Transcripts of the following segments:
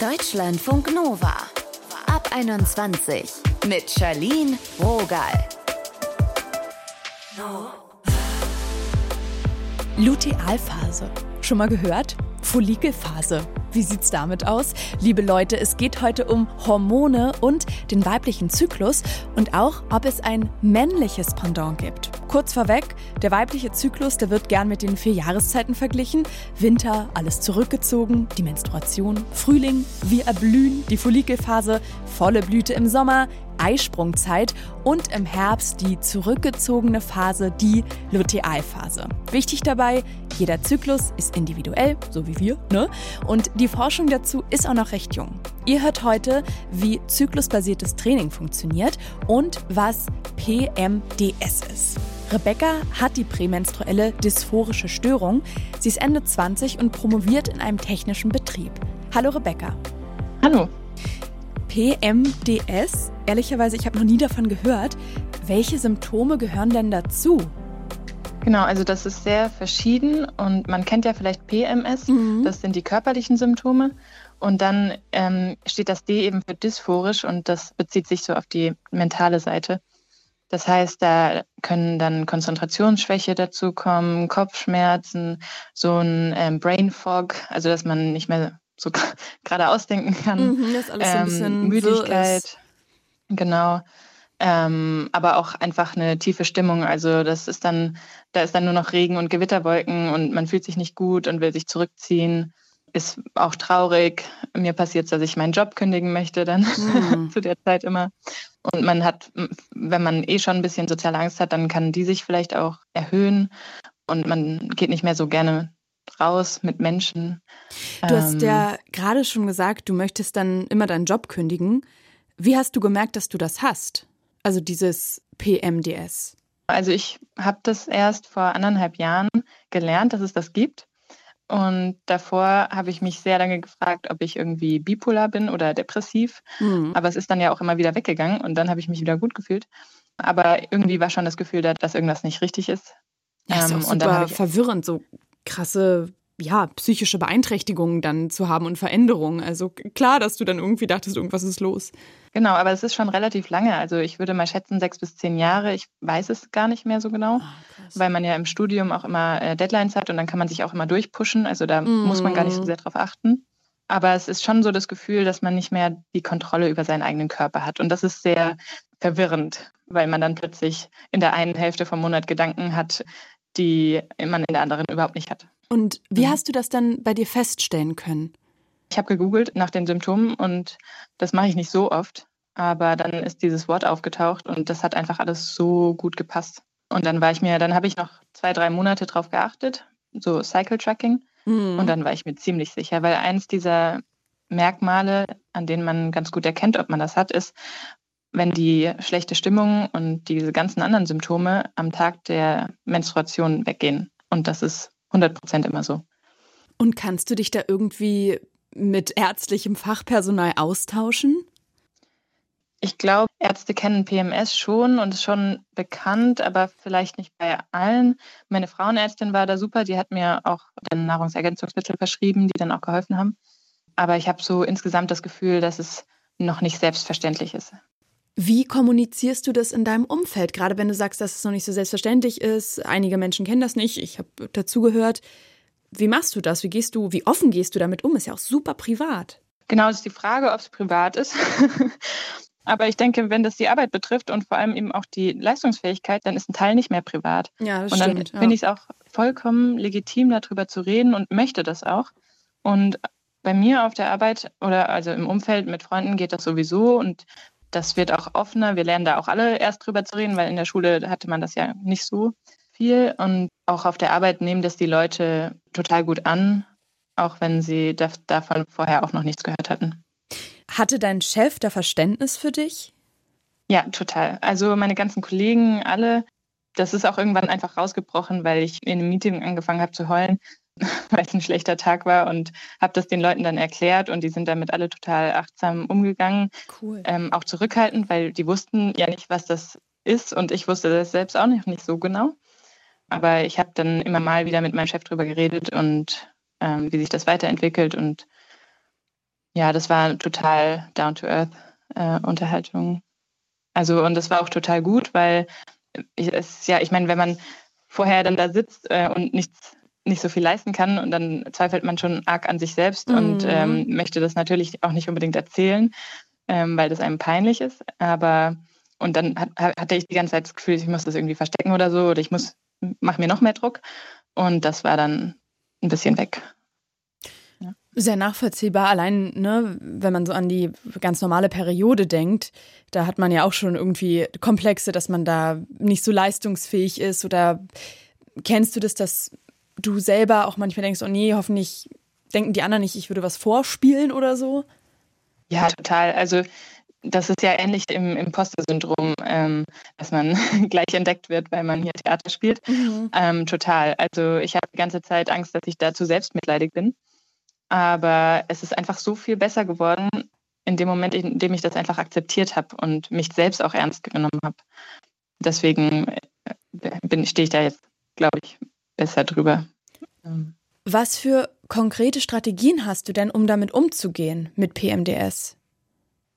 Deutschlandfunk Nova. Ab 21 mit Charlene Rogal. Lutealphase. Schon mal gehört? Follikelphase. Wie sieht's damit aus? Liebe Leute, es geht heute um Hormone und den weiblichen Zyklus und auch, ob es ein männliches Pendant gibt. Kurz vorweg, der weibliche Zyklus, der wird gern mit den vier Jahreszeiten verglichen. Winter, alles zurückgezogen, die Menstruation, Frühling, wir erblühen, die Follikelphase, volle Blüte im Sommer, Eisprungzeit und im Herbst die zurückgezogene Phase, die Lutealphase. Wichtig dabei, jeder Zyklus ist individuell, so wie wir, ne? Und die Forschung dazu ist auch noch recht jung. Ihr hört heute, wie zyklusbasiertes Training funktioniert und was PMDS ist. Rebecca hat die prämenstruelle dysphorische Störung. Sie ist Ende 20 und promoviert in einem technischen Betrieb. Hallo Rebecca. Hallo. PMDS? Ehrlicherweise, ich habe noch nie davon gehört. Welche Symptome gehören denn dazu? Genau, also das ist sehr verschieden und man kennt ja vielleicht PMS, mhm. das sind die körperlichen Symptome. Und dann ähm, steht das D eben für dysphorisch und das bezieht sich so auf die mentale Seite. Das heißt, da können dann Konzentrationsschwäche dazukommen, Kopfschmerzen, so ein ähm, Brain Fog, also dass man nicht mehr so gerade ausdenken kann. Mhm, das alles ähm, ein bisschen Müdigkeit. Genau. Ähm, aber auch einfach eine tiefe Stimmung. Also das ist dann, da ist dann nur noch Regen und Gewitterwolken und man fühlt sich nicht gut und will sich zurückziehen. Ist auch traurig. Mir passiert es, dass ich meinen Job kündigen möchte dann mhm. zu der Zeit immer. Und man hat, wenn man eh schon ein bisschen soziale Angst hat, dann kann die sich vielleicht auch erhöhen und man geht nicht mehr so gerne raus mit Menschen. Du hast ähm, ja gerade schon gesagt, du möchtest dann immer deinen Job kündigen. Wie hast du gemerkt, dass du das hast? Also dieses PMDS. Also ich habe das erst vor anderthalb Jahren gelernt, dass es das gibt. Und davor habe ich mich sehr lange gefragt, ob ich irgendwie bipolar bin oder depressiv. Mhm. Aber es ist dann ja auch immer wieder weggegangen und dann habe ich mich wieder gut gefühlt. Aber irgendwie war schon das Gefühl da, dass irgendwas nicht richtig ist. Ja, ist ähm, auch super verwirrend, so krasse ja, psychische Beeinträchtigungen dann zu haben und Veränderungen. Also klar, dass du dann irgendwie dachtest, irgendwas ist los. Genau, aber es ist schon relativ lange. Also ich würde mal schätzen, sechs bis zehn Jahre. Ich weiß es gar nicht mehr so genau, oh, weil man ja im Studium auch immer äh, Deadlines hat und dann kann man sich auch immer durchpushen. Also da mm. muss man gar nicht so sehr drauf achten. Aber es ist schon so das Gefühl, dass man nicht mehr die Kontrolle über seinen eigenen Körper hat. Und das ist sehr verwirrend, weil man dann plötzlich in der einen Hälfte vom Monat Gedanken hat, die man in der anderen überhaupt nicht hat. Und wie mhm. hast du das dann bei dir feststellen können? Ich habe gegoogelt nach den Symptomen und das mache ich nicht so oft. Aber dann ist dieses Wort aufgetaucht und das hat einfach alles so gut gepasst. Und dann war ich mir, dann habe ich noch zwei, drei Monate drauf geachtet, so Cycle Tracking. Mhm. Und dann war ich mir ziemlich sicher, weil eins dieser Merkmale, an denen man ganz gut erkennt, ob man das hat, ist, wenn die schlechte Stimmung und diese ganzen anderen Symptome am Tag der Menstruation weggehen. Und das ist 100 Prozent immer so. Und kannst du dich da irgendwie mit ärztlichem Fachpersonal austauschen? Ich glaube, Ärzte kennen PMS schon und ist schon bekannt, aber vielleicht nicht bei allen. Meine Frauenärztin war da super, die hat mir auch dann Nahrungsergänzungsmittel verschrieben, die dann auch geholfen haben. Aber ich habe so insgesamt das Gefühl, dass es noch nicht selbstverständlich ist. Wie kommunizierst du das in deinem Umfeld? Gerade wenn du sagst, dass es noch nicht so selbstverständlich ist. Einige Menschen kennen das nicht. Ich habe dazugehört. Wie machst du das? Wie gehst du, wie offen gehst du damit um? Ist ja auch super privat. Genau, das ist die Frage, ob es privat ist. Aber ich denke, wenn das die Arbeit betrifft und vor allem eben auch die Leistungsfähigkeit, dann ist ein Teil nicht mehr privat. Ja, das und dann stimmt, ja. finde ich es auch vollkommen legitim, darüber zu reden und möchte das auch. Und bei mir auf der Arbeit oder also im Umfeld mit Freunden geht das sowieso und das wird auch offener. Wir lernen da auch alle erst drüber zu reden, weil in der Schule hatte man das ja nicht so viel. Und auch auf der Arbeit nehmen das die Leute total gut an, auch wenn sie davon vorher auch noch nichts gehört hatten. Hatte dein Chef da Verständnis für dich? Ja, total. Also meine ganzen Kollegen, alle, das ist auch irgendwann einfach rausgebrochen, weil ich in einem Meeting angefangen habe zu heulen. weil es ein schlechter Tag war und habe das den Leuten dann erklärt und die sind damit alle total achtsam umgegangen. Cool. Ähm, auch zurückhaltend, weil die wussten ja nicht, was das ist und ich wusste das selbst auch noch nicht so genau. Aber ich habe dann immer mal wieder mit meinem Chef drüber geredet und ähm, wie sich das weiterentwickelt und ja, das war total down-to-earth äh, Unterhaltung. Also, und das war auch total gut, weil es ja, ich meine, wenn man vorher dann da sitzt äh, und nichts nicht so viel leisten kann und dann zweifelt man schon arg an sich selbst mhm. und ähm, möchte das natürlich auch nicht unbedingt erzählen, ähm, weil das einem peinlich ist. Aber und dann hat, hatte ich die ganze Zeit das Gefühl, ich muss das irgendwie verstecken oder so oder ich muss mache mir noch mehr Druck und das war dann ein bisschen weg. Sehr nachvollziehbar. Allein, ne, wenn man so an die ganz normale Periode denkt, da hat man ja auch schon irgendwie Komplexe, dass man da nicht so leistungsfähig ist. Oder kennst du das, dass du selber auch manchmal denkst, oh nee, hoffentlich denken die anderen nicht, ich würde was vorspielen oder so? Ja, total. Also das ist ja ähnlich im Imposter-Syndrom, ähm, dass man gleich entdeckt wird, weil man hier Theater spielt. Mhm. Ähm, total. Also ich habe die ganze Zeit Angst, dass ich dazu selbstmitleidig bin. Aber es ist einfach so viel besser geworden in dem Moment, in dem ich das einfach akzeptiert habe und mich selbst auch ernst genommen habe. Deswegen äh, stehe ich da jetzt, glaube ich, besser drüber. Ähm. Was für konkrete Strategien hast du denn, um damit umzugehen mit PMDS?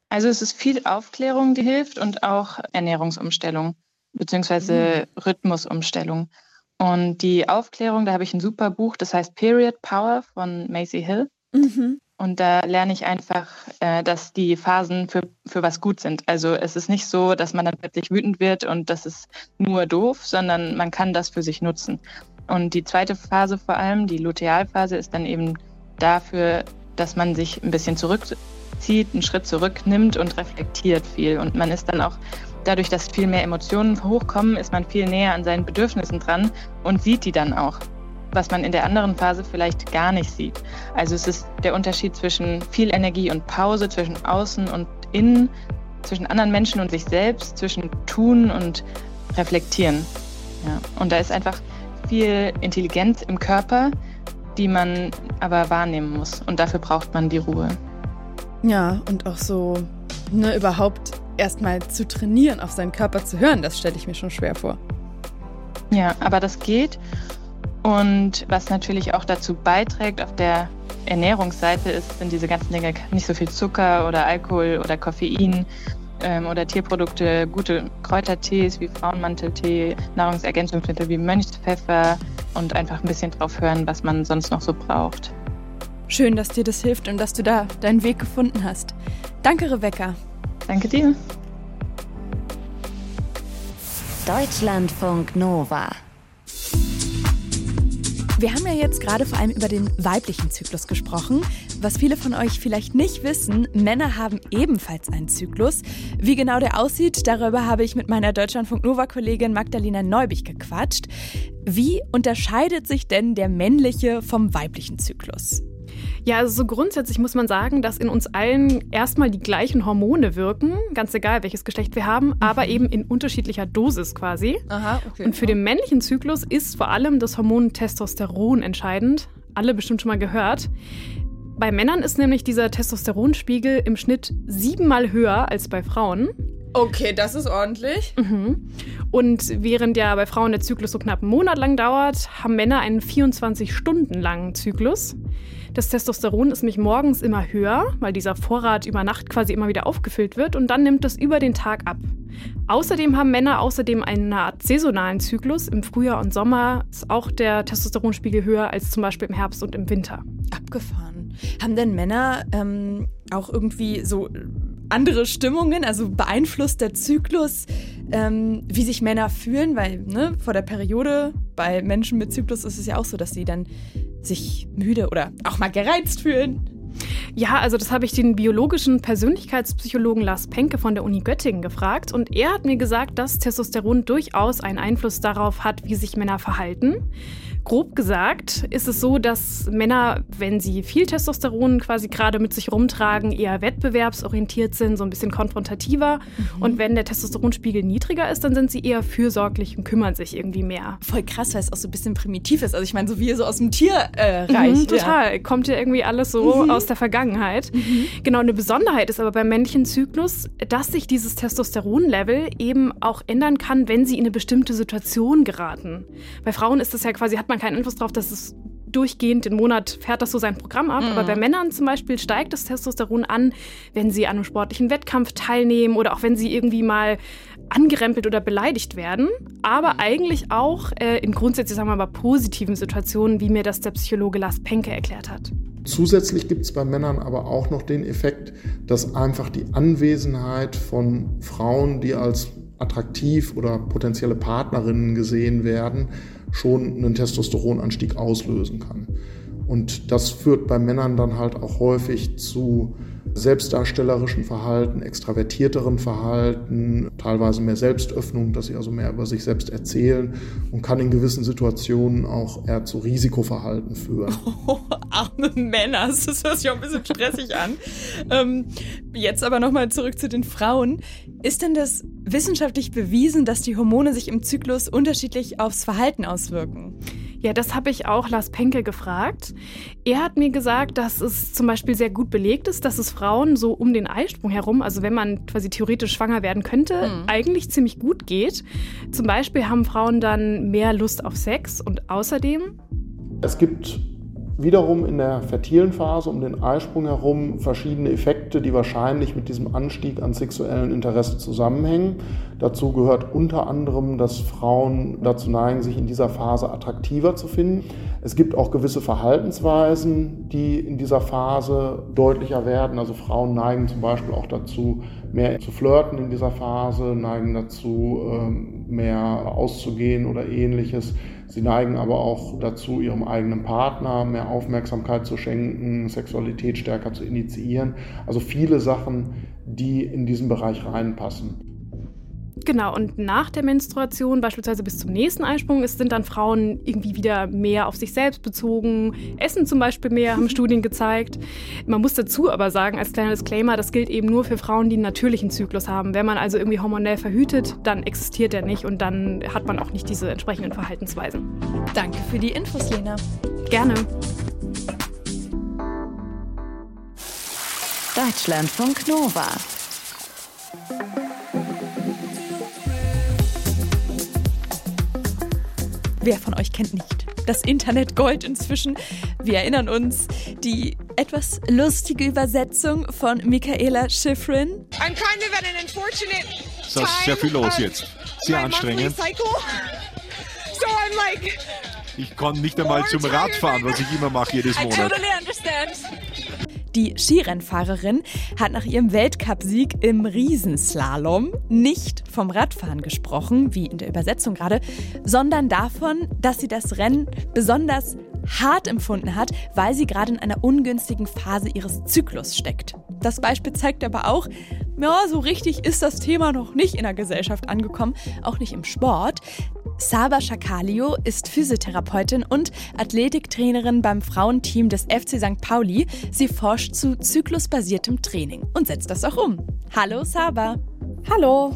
Also es ist viel Aufklärung, die hilft und auch Ernährungsumstellung beziehungsweise mhm. Rhythmusumstellung. Und die Aufklärung, da habe ich ein super Buch, das heißt Period Power von Macy Hill. Mhm. Und da lerne ich einfach, äh, dass die Phasen für, für was gut sind. Also es ist nicht so, dass man dann plötzlich wütend wird und das ist nur doof, sondern man kann das für sich nutzen. Und die zweite Phase vor allem, die Lutealphase, ist dann eben dafür, dass man sich ein bisschen zurückzieht, einen Schritt zurücknimmt und reflektiert viel. Und man ist dann auch dadurch, dass viel mehr Emotionen hochkommen, ist man viel näher an seinen Bedürfnissen dran und sieht die dann auch, was man in der anderen Phase vielleicht gar nicht sieht. Also es ist der Unterschied zwischen viel Energie und Pause, zwischen außen und innen, zwischen anderen Menschen und sich selbst, zwischen tun und reflektieren. Ja. Und da ist einfach viel Intelligenz im Körper, die man aber wahrnehmen muss. Und dafür braucht man die Ruhe. Ja, und auch so ne, überhaupt erstmal zu trainieren, auf seinen Körper zu hören, das stelle ich mir schon schwer vor. Ja, aber das geht. Und was natürlich auch dazu beiträgt, auf der Ernährungsseite ist, sind diese ganzen Dinge nicht so viel Zucker oder Alkohol oder Koffein ähm, oder Tierprodukte, gute Kräutertees wie Frauenmanteltee, Nahrungsergänzungsmittel wie Mönchspfeffer und einfach ein bisschen drauf hören, was man sonst noch so braucht. Schön, dass dir das hilft und dass du da deinen Weg gefunden hast. Danke, Rebecca. Danke dir. Deutschlandfunk Nova. Wir haben ja jetzt gerade vor allem über den weiblichen Zyklus gesprochen. Was viele von euch vielleicht nicht wissen, Männer haben ebenfalls einen Zyklus. Wie genau der aussieht, darüber habe ich mit meiner Deutschlandfunk Nova-Kollegin Magdalena Neubig gequatscht. Wie unterscheidet sich denn der männliche vom weiblichen Zyklus? Ja, also so grundsätzlich muss man sagen, dass in uns allen erstmal die gleichen Hormone wirken, ganz egal welches Geschlecht wir haben, mhm. aber eben in unterschiedlicher Dosis quasi. Aha, okay. Und für den männlichen Zyklus ist vor allem das Hormon Testosteron entscheidend. Alle bestimmt schon mal gehört. Bei Männern ist nämlich dieser Testosteronspiegel im Schnitt siebenmal höher als bei Frauen. Okay, das ist ordentlich. Mhm. Und während ja bei Frauen der Zyklus so knapp einen Monat lang dauert, haben Männer einen 24 Stunden langen Zyklus. Das Testosteron ist nämlich morgens immer höher, weil dieser Vorrat über Nacht quasi immer wieder aufgefüllt wird und dann nimmt das über den Tag ab. Außerdem haben Männer außerdem eine Art saisonalen Zyklus. Im Frühjahr und Sommer ist auch der Testosteronspiegel höher als zum Beispiel im Herbst und im Winter. Abgefahren. Haben denn Männer ähm, auch irgendwie so andere Stimmungen? Also beeinflusst der Zyklus, ähm, wie sich Männer fühlen? Weil ne, vor der Periode bei Menschen mit Zyklus ist es ja auch so, dass sie dann sich müde oder auch mal gereizt fühlen. Ja, also das habe ich den biologischen Persönlichkeitspsychologen Lars Penke von der Uni Göttingen gefragt und er hat mir gesagt, dass Testosteron durchaus einen Einfluss darauf hat, wie sich Männer verhalten. Grob gesagt ist es so, dass Männer, wenn sie viel Testosteron quasi gerade mit sich rumtragen, eher wettbewerbsorientiert sind, so ein bisschen konfrontativer. Mhm. Und wenn der Testosteronspiegel niedriger ist, dann sind sie eher fürsorglich und kümmern sich irgendwie mehr. Voll krass, weil es auch so ein bisschen primitiv ist. Also ich meine, so wie so aus dem Tierreich. Äh, mhm, total. Ja. Kommt ja irgendwie alles so mhm. aus der Vergangenheit. Mhm. Genau, eine Besonderheit ist aber beim männlichen Zyklus, dass sich dieses Testosteronlevel eben auch ändern kann, wenn sie in eine bestimmte Situation geraten. Bei Frauen ist das ja quasi, hat man keinen Einfluss darauf, dass es durchgehend den Monat fährt das so sein Programm ab. Mhm. Aber bei Männern zum Beispiel steigt das Testosteron an, wenn sie an einem sportlichen Wettkampf teilnehmen oder auch wenn sie irgendwie mal angerempelt oder beleidigt werden. Aber eigentlich auch äh, in grundsätzlich, sagen wir mal, positiven Situationen, wie mir das der Psychologe Lars Penke erklärt hat. Zusätzlich gibt es bei Männern aber auch noch den Effekt, dass einfach die Anwesenheit von Frauen, die als attraktiv oder potenzielle Partnerinnen gesehen werden, schon einen Testosteronanstieg auslösen kann. Und das führt bei Männern dann halt auch häufig zu selbstdarstellerischen Verhalten, extravertierteren Verhalten, teilweise mehr Selbstöffnung, dass sie also mehr über sich selbst erzählen und kann in gewissen Situationen auch eher zu Risikoverhalten führen. Oh, arme Männer, das hört sich auch ein bisschen stressig an. Ähm, jetzt aber nochmal zurück zu den Frauen. Ist denn das wissenschaftlich bewiesen, dass die Hormone sich im Zyklus unterschiedlich aufs Verhalten auswirken? Ja, das habe ich auch Lars Penke gefragt. Er hat mir gesagt, dass es zum Beispiel sehr gut belegt ist, dass es Frauen so um den Eisprung herum, also wenn man quasi theoretisch schwanger werden könnte, mhm. eigentlich ziemlich gut geht. Zum Beispiel haben Frauen dann mehr Lust auf Sex und außerdem. Es gibt wiederum in der fertilen Phase um den Eisprung herum verschiedene Effekte, die wahrscheinlich mit diesem Anstieg an sexuellen Interesse zusammenhängen. Dazu gehört unter anderem, dass Frauen dazu neigen, sich in dieser Phase attraktiver zu finden. Es gibt auch gewisse Verhaltensweisen, die in dieser Phase deutlicher werden. Also Frauen neigen zum Beispiel auch dazu, mehr zu flirten in dieser Phase, neigen dazu, ähm, mehr auszugehen oder ähnliches. Sie neigen aber auch dazu, ihrem eigenen Partner mehr Aufmerksamkeit zu schenken, Sexualität stärker zu initiieren. Also viele Sachen, die in diesen Bereich reinpassen. Genau, und nach der Menstruation, beispielsweise bis zum nächsten Eisprung, sind dann Frauen irgendwie wieder mehr auf sich selbst bezogen, essen zum Beispiel mehr, haben Studien gezeigt. Man muss dazu aber sagen, als kleiner Disclaimer, das gilt eben nur für Frauen, die einen natürlichen Zyklus haben. Wenn man also irgendwie hormonell verhütet, dann existiert der nicht und dann hat man auch nicht diese entsprechenden Verhaltensweisen. Danke für die Infos, Lena. Gerne. Deutschlandfunk Nova. Wer von euch kennt nicht das Internet Gold inzwischen? Wir erinnern uns, die etwas lustige Übersetzung von Michaela Schifrin. I'm kind of at an unfortunate time. ist sehr viel los jetzt. Sehr anstrengend. So like ich kann nicht einmal zum Radfahren, was ich immer mache jedes Monat. I totally understand. Die Skirennfahrerin hat nach ihrem Weltcupsieg im Riesenslalom nicht vom Radfahren gesprochen, wie in der Übersetzung gerade, sondern davon, dass sie das Rennen besonders hart empfunden hat, weil sie gerade in einer ungünstigen Phase ihres Zyklus steckt. Das Beispiel zeigt aber auch, ja, so richtig ist das Thema noch nicht in der Gesellschaft angekommen, auch nicht im Sport. Saba Shakalio ist Physiotherapeutin und Athletiktrainerin beim Frauenteam des FC St. Pauli. Sie forscht zu zyklusbasiertem Training und setzt das auch um. Hallo Saba. Hallo.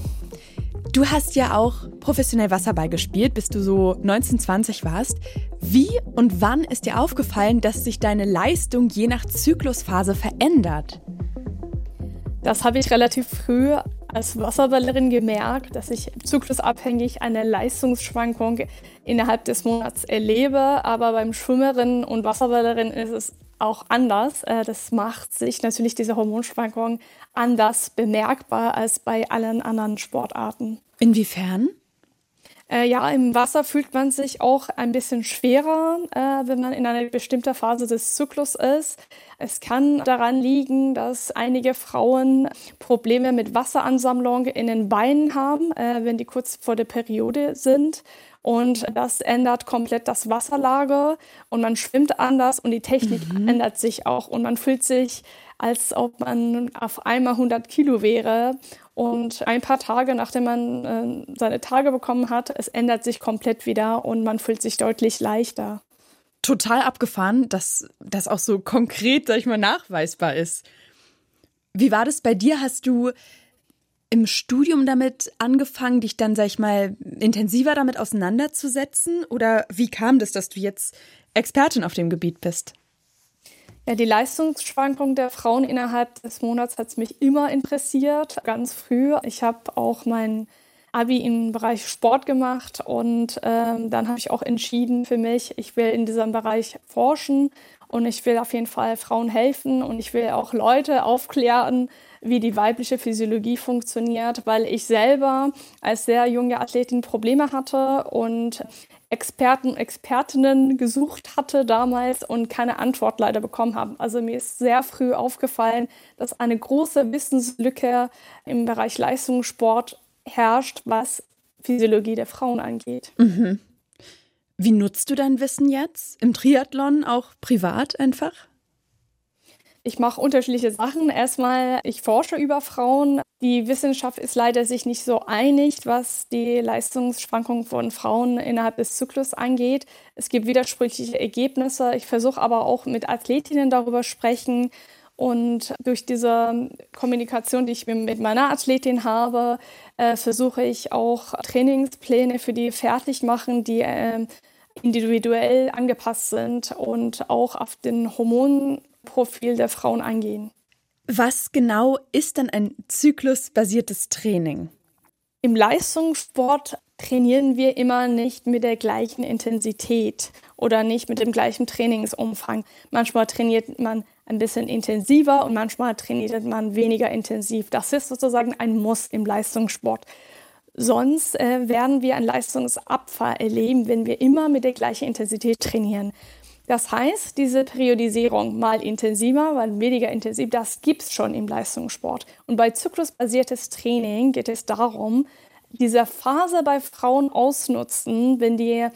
Du hast ja auch professionell Wasserball gespielt, bis du so 19, 20 warst. Wie und wann ist dir aufgefallen, dass sich deine Leistung je nach Zyklusphase verändert? Das habe ich relativ früh als Wasserballerin gemerkt, dass ich zyklusabhängig eine Leistungsschwankung innerhalb des Monats erlebe. Aber beim Schwimmerin und Wasserballerin ist es auch anders. Äh, das macht sich natürlich diese Hormonschwankung anders bemerkbar als bei allen anderen Sportarten. Inwiefern? Äh, ja, im Wasser fühlt man sich auch ein bisschen schwerer, äh, wenn man in einer bestimmten Phase des Zyklus ist. Es kann daran liegen, dass einige Frauen Probleme mit Wasseransammlung in den Beinen haben, äh, wenn die kurz vor der Periode sind. Und das ändert komplett das Wasserlager und man schwimmt anders und die Technik mhm. ändert sich auch und man fühlt sich, als ob man auf einmal 100 Kilo wäre und ein paar Tage, nachdem man äh, seine Tage bekommen hat, es ändert sich komplett wieder und man fühlt sich deutlich leichter. Total abgefahren, dass das auch so konkret, sag ich mal, nachweisbar ist. Wie war das bei dir? Hast du im Studium damit angefangen, dich dann, sag ich mal, intensiver damit auseinanderzusetzen? Oder wie kam das, dass du jetzt Expertin auf dem Gebiet bist? Ja, die Leistungsschwankung der Frauen innerhalb des Monats hat mich immer interessiert, ganz früh. Ich habe auch mein Abi im Bereich Sport gemacht und ähm, dann habe ich auch entschieden für mich, ich will in diesem Bereich forschen und ich will auf jeden Fall Frauen helfen und ich will auch Leute aufklären, wie die weibliche Physiologie funktioniert, weil ich selber als sehr junge Athletin Probleme hatte und Experten, Expertinnen gesucht hatte damals und keine Antwort leider bekommen habe. Also mir ist sehr früh aufgefallen, dass eine große Wissenslücke im Bereich Leistungssport herrscht, was Physiologie der Frauen angeht. Mhm. Wie nutzt du dein Wissen jetzt? Im Triathlon, auch privat einfach? Ich mache unterschiedliche Sachen. Erstmal, ich forsche über Frauen. Die Wissenschaft ist leider sich nicht so einig, was die Leistungsschwankungen von Frauen innerhalb des Zyklus angeht. Es gibt widersprüchliche Ergebnisse. Ich versuche aber auch mit Athletinnen darüber sprechen. Und durch diese Kommunikation, die ich mit meiner Athletin habe, äh, versuche ich auch Trainingspläne für die fertig machen, die äh, individuell angepasst sind und auch auf den Hormonen Profil der Frauen eingehen. Was genau ist dann ein zyklusbasiertes Training? Im Leistungssport trainieren wir immer nicht mit der gleichen Intensität oder nicht mit dem gleichen Trainingsumfang. Manchmal trainiert man ein bisschen intensiver und manchmal trainiert man weniger intensiv. Das ist sozusagen ein Muss im Leistungssport. Sonst äh, werden wir einen Leistungsabfall erleben, wenn wir immer mit der gleichen Intensität trainieren. Das heißt, diese Periodisierung mal intensiver, mal weniger intensiv, das gibt es schon im Leistungssport. Und bei zyklusbasiertes Training geht es darum, diese Phase bei Frauen ausnutzen, wenn die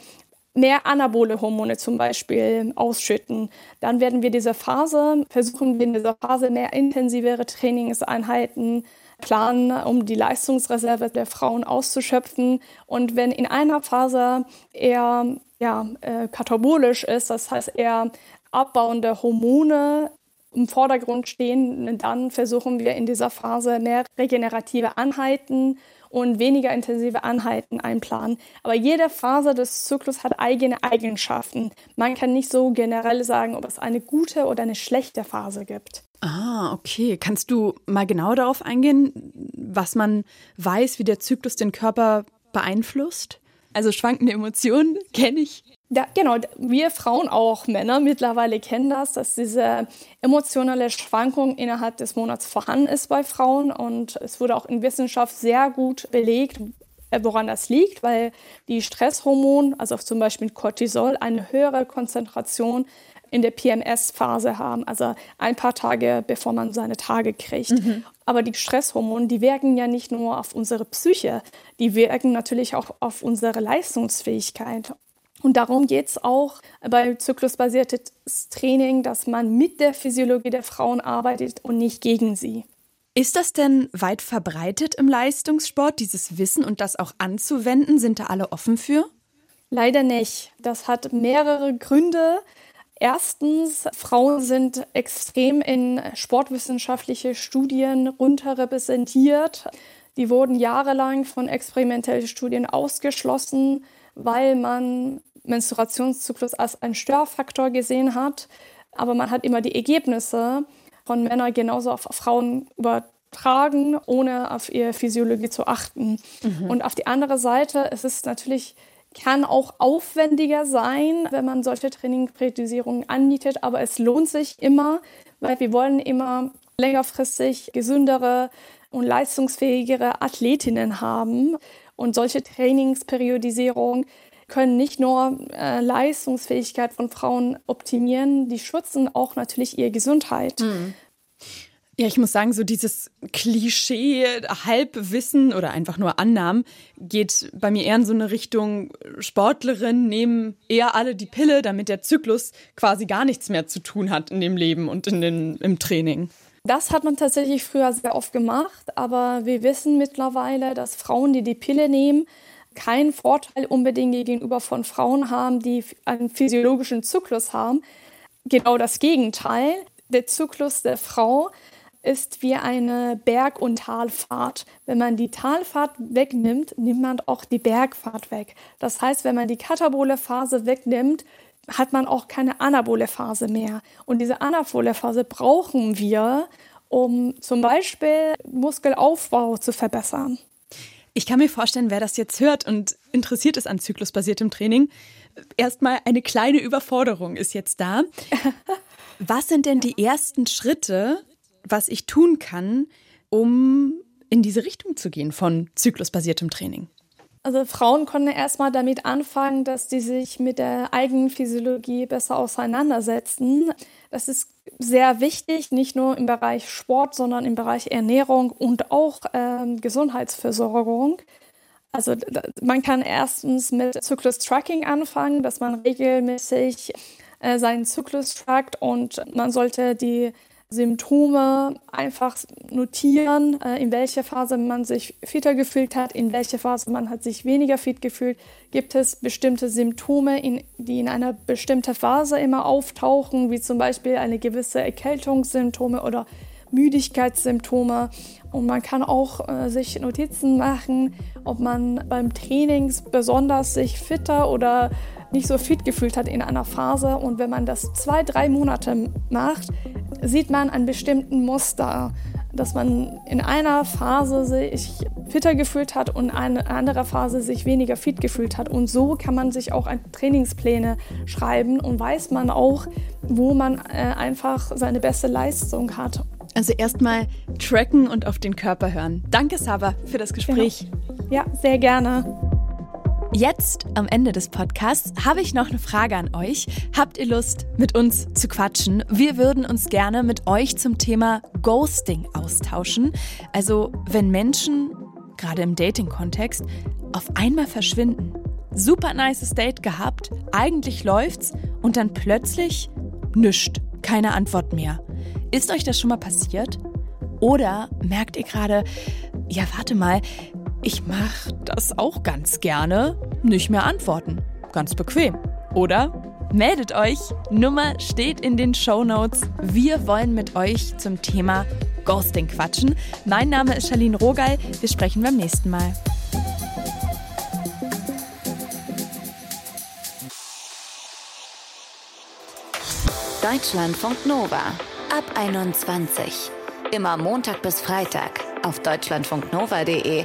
mehr anabole Hormone zum Beispiel ausschütten, dann werden wir diese Phase, versuchen wir in dieser Phase mehr intensivere Trainingseinheiten planen, um die Leistungsreserve der Frauen auszuschöpfen. Und wenn in einer Phase eher ja, äh, katabolisch ist, das heißt eher abbauende Hormone im Vordergrund stehen, dann versuchen wir in dieser Phase mehr regenerative Einheiten und weniger intensive Einheiten einplanen. Aber jede Phase des Zyklus hat eigene Eigenschaften. Man kann nicht so generell sagen, ob es eine gute oder eine schlechte Phase gibt. Ah, okay. Kannst du mal genau darauf eingehen, was man weiß, wie der Zyklus den Körper beeinflusst? Also schwankende Emotionen kenne ich. Ja, genau. Wir Frauen, auch Männer mittlerweile kennen das, dass diese emotionale Schwankung innerhalb des Monats vorhanden ist bei Frauen. Und es wurde auch in Wissenschaft sehr gut belegt, äh, woran das liegt, weil die Stresshormone, also zum Beispiel Cortisol, eine höhere Konzentration in der PMS-Phase haben, also ein paar Tage bevor man seine Tage kriegt. Mhm. Aber die Stresshormone, die wirken ja nicht nur auf unsere Psyche, die wirken natürlich auch auf unsere Leistungsfähigkeit. Und darum geht es auch bei zyklusbasiertes Training, dass man mit der Physiologie der Frauen arbeitet und nicht gegen sie. Ist das denn weit verbreitet im Leistungssport, dieses Wissen und das auch anzuwenden? Sind da alle offen für? Leider nicht. Das hat mehrere Gründe. Erstens, Frauen sind extrem in sportwissenschaftliche Studien runterrepräsentiert. Die wurden jahrelang von experimentellen Studien ausgeschlossen, weil man Menstruationszyklus als einen Störfaktor gesehen hat. Aber man hat immer die Ergebnisse von Männern genauso auf Frauen übertragen, ohne auf ihre Physiologie zu achten. Mhm. Und auf die andere Seite, es ist natürlich kann auch aufwendiger sein, wenn man solche Trainingsprätisierungen anbietet, aber es lohnt sich immer, weil wir wollen immer längerfristig gesündere und leistungsfähigere Athletinnen haben. Und solche Trainingsperiodisierung können nicht nur äh, Leistungsfähigkeit von Frauen optimieren, die schützen auch natürlich ihre Gesundheit. Mhm. Ja, ich muss sagen, so dieses Klischee, Halbwissen oder einfach nur Annahmen geht bei mir eher in so eine Richtung, Sportlerinnen nehmen eher alle die Pille, damit der Zyklus quasi gar nichts mehr zu tun hat in dem Leben und in den, im Training. Das hat man tatsächlich früher sehr oft gemacht, aber wir wissen mittlerweile, dass Frauen, die die Pille nehmen, keinen Vorteil unbedingt gegenüber von Frauen haben, die einen physiologischen Zyklus haben. Genau das Gegenteil. Der Zyklus der Frau ist wie eine Berg- und Talfahrt. Wenn man die Talfahrt wegnimmt, nimmt man auch die Bergfahrt weg. Das heißt, wenn man die katabole Phase wegnimmt, hat man auch keine anabole Phase mehr. Und diese anabole Phase brauchen wir, um zum Beispiel Muskelaufbau zu verbessern. Ich kann mir vorstellen, wer das jetzt hört und interessiert ist an zyklusbasiertem Training, erstmal eine kleine Überforderung ist jetzt da. Was sind denn die ersten Schritte, was ich tun kann, um in diese Richtung zu gehen von zyklusbasiertem Training? Also Frauen können erstmal damit anfangen, dass sie sich mit der eigenen Physiologie besser auseinandersetzen. Das ist sehr wichtig, nicht nur im Bereich Sport, sondern im Bereich Ernährung und auch äh, Gesundheitsversorgung. Also man kann erstens mit Zyklus-Tracking anfangen, dass man regelmäßig äh, seinen Zyklus trackt und man sollte die Symptome einfach notieren, äh, in welcher Phase man sich fitter gefühlt hat, in welcher Phase man hat sich weniger fit gefühlt. Gibt es bestimmte Symptome, in, die in einer bestimmten Phase immer auftauchen, wie zum Beispiel eine gewisse Erkältungssymptome oder Müdigkeitssymptome. Und man kann auch äh, sich Notizen machen, ob man beim Training besonders sich fitter oder nicht so fit gefühlt hat in einer Phase. Und wenn man das zwei, drei Monate macht, sieht man ein bestimmten Muster, dass man in einer Phase sich fitter gefühlt hat und in einer anderen Phase sich weniger fit gefühlt hat. Und so kann man sich auch Trainingspläne schreiben und weiß man auch, wo man äh, einfach seine beste Leistung hat. Also erstmal tracken und auf den Körper hören. Danke, Saba, für das Gespräch. Genau. Ja, sehr gerne. Jetzt am Ende des Podcasts habe ich noch eine Frage an euch. Habt ihr Lust, mit uns zu quatschen? Wir würden uns gerne mit euch zum Thema Ghosting austauschen. Also wenn Menschen, gerade im Dating-Kontext, auf einmal verschwinden. Super nices Date gehabt, eigentlich läuft's und dann plötzlich nischt, keine Antwort mehr. Ist euch das schon mal passiert? Oder merkt ihr gerade, ja, warte mal, ich mache das auch ganz gerne. Nicht mehr antworten. Ganz bequem. Oder? Meldet euch. Nummer steht in den Show Notes. Wir wollen mit euch zum Thema Ghosting quatschen. Mein Name ist Charlene Rogal. Wir sprechen beim nächsten Mal. Deutschlandfunk Nova ab 21. Immer Montag bis Freitag auf deutschlandfunknova.de